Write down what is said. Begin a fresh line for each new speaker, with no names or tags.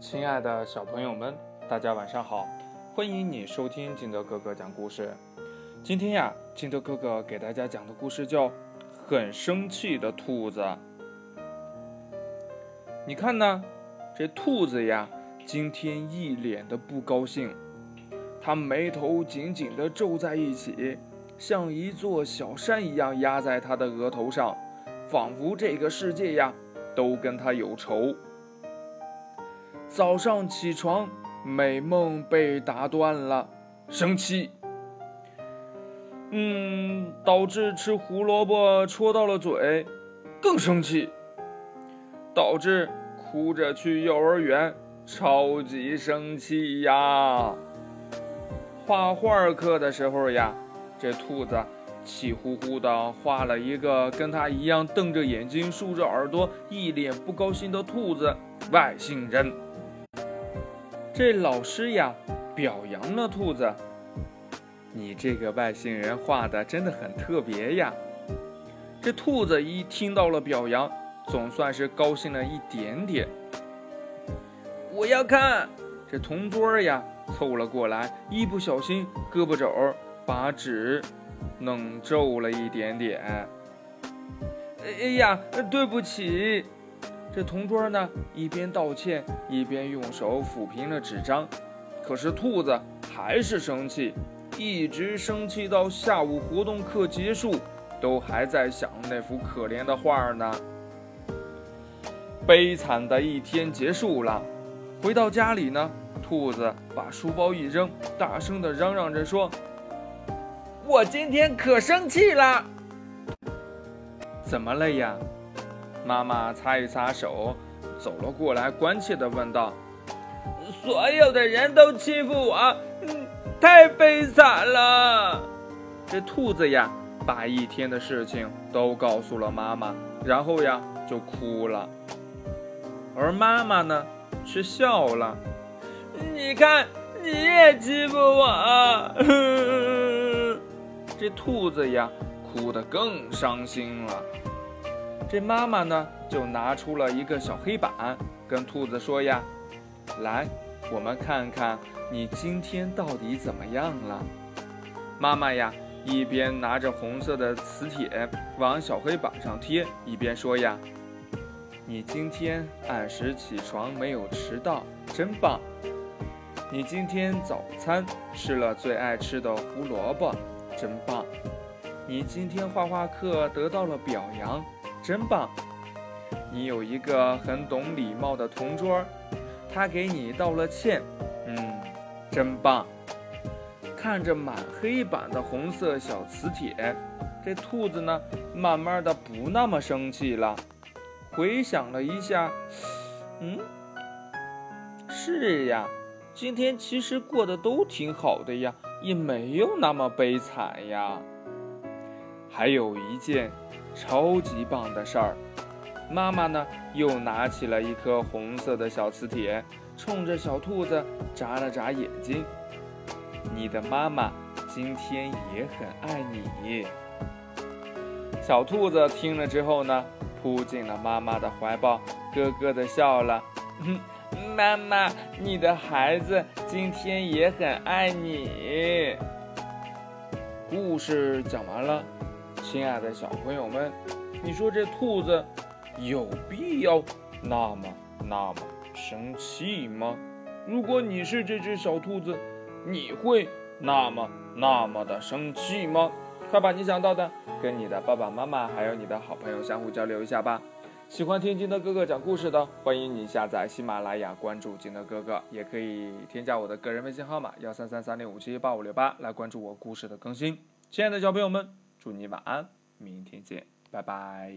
亲爱的小朋友们，大家晚上好！欢迎你收听金德哥哥讲故事。今天呀，金德哥哥给大家讲的故事叫《很生气的兔子》。你看呢，这兔子呀，今天一脸的不高兴，它眉头紧紧的皱在一起，像一座小山一样压在它的额头上，仿佛这个世界呀，都跟它有仇。早上起床，美梦被打断了，生气。嗯，导致吃胡萝卜戳到了嘴，更生气。导致哭着去幼儿园，超级生气呀。画画课的时候呀，这兔子气呼呼的画了一个跟他一样瞪着眼睛、竖着耳朵、一脸不高兴的兔子外星人。这老师呀，表扬了兔子。你这个外星人画的真的很特别呀！这兔子一听到了表扬，总算是高兴了一点点。我要看这同桌呀，凑了过来，一不小心胳膊肘把纸弄皱了一点点。哎呀，对不起。这同桌呢，一边道歉，一边用手抚平了纸张。可是兔子还是生气，一直生气到下午活动课结束，都还在想那幅可怜的画呢。悲惨的一天结束了，回到家里呢，兔子把书包一扔，大声的嚷嚷着说：“我今天可生气了！怎么了呀？”妈妈擦一擦手，走了过来，关切地问道：“所有的人都欺负我，嗯太悲惨了。”这兔子呀，把一天的事情都告诉了妈妈，然后呀就哭了。而妈妈呢，却笑了：“你看，你也欺负我。”这兔子呀，哭得更伤心了。这妈妈呢，就拿出了一个小黑板，跟兔子说呀：“来，我们看看你今天到底怎么样了。”妈妈呀，一边拿着红色的磁铁往小黑板上贴，一边说呀：“你今天按时起床，没有迟到，真棒！你今天早餐吃了最爱吃的胡萝卜，真棒！你今天画画课得到了表扬。”真棒！你有一个很懂礼貌的同桌，他给你道了歉。嗯，真棒！看着满黑板的红色小磁铁，这兔子呢，慢慢的不那么生气了。回想了一下，嗯，是呀，今天其实过得都挺好的呀，也没有那么悲惨呀。还有一件。超级棒的事儿，妈妈呢又拿起了一颗红色的小磁铁，冲着小兔子眨了眨眼睛。你的妈妈今天也很爱你。小兔子听了之后呢，扑进了妈妈的怀抱，咯咯的笑了。妈妈，你的孩子今天也很爱你。故事讲完了。亲爱的小朋友们，你说这兔子有必要那么那么生气吗？如果你是这只小兔子，你会那么那么的生气吗？快把你想到的跟你的爸爸妈妈还有你的好朋友相互交流一下吧。喜欢听金德哥哥讲故事的，欢迎你下载喜马拉雅，关注金德哥哥，也可以添加我的个人微信号码幺三三三零五七八五六八来关注我故事的更新。亲爱的小朋友们。祝你晚安，明天见，拜拜。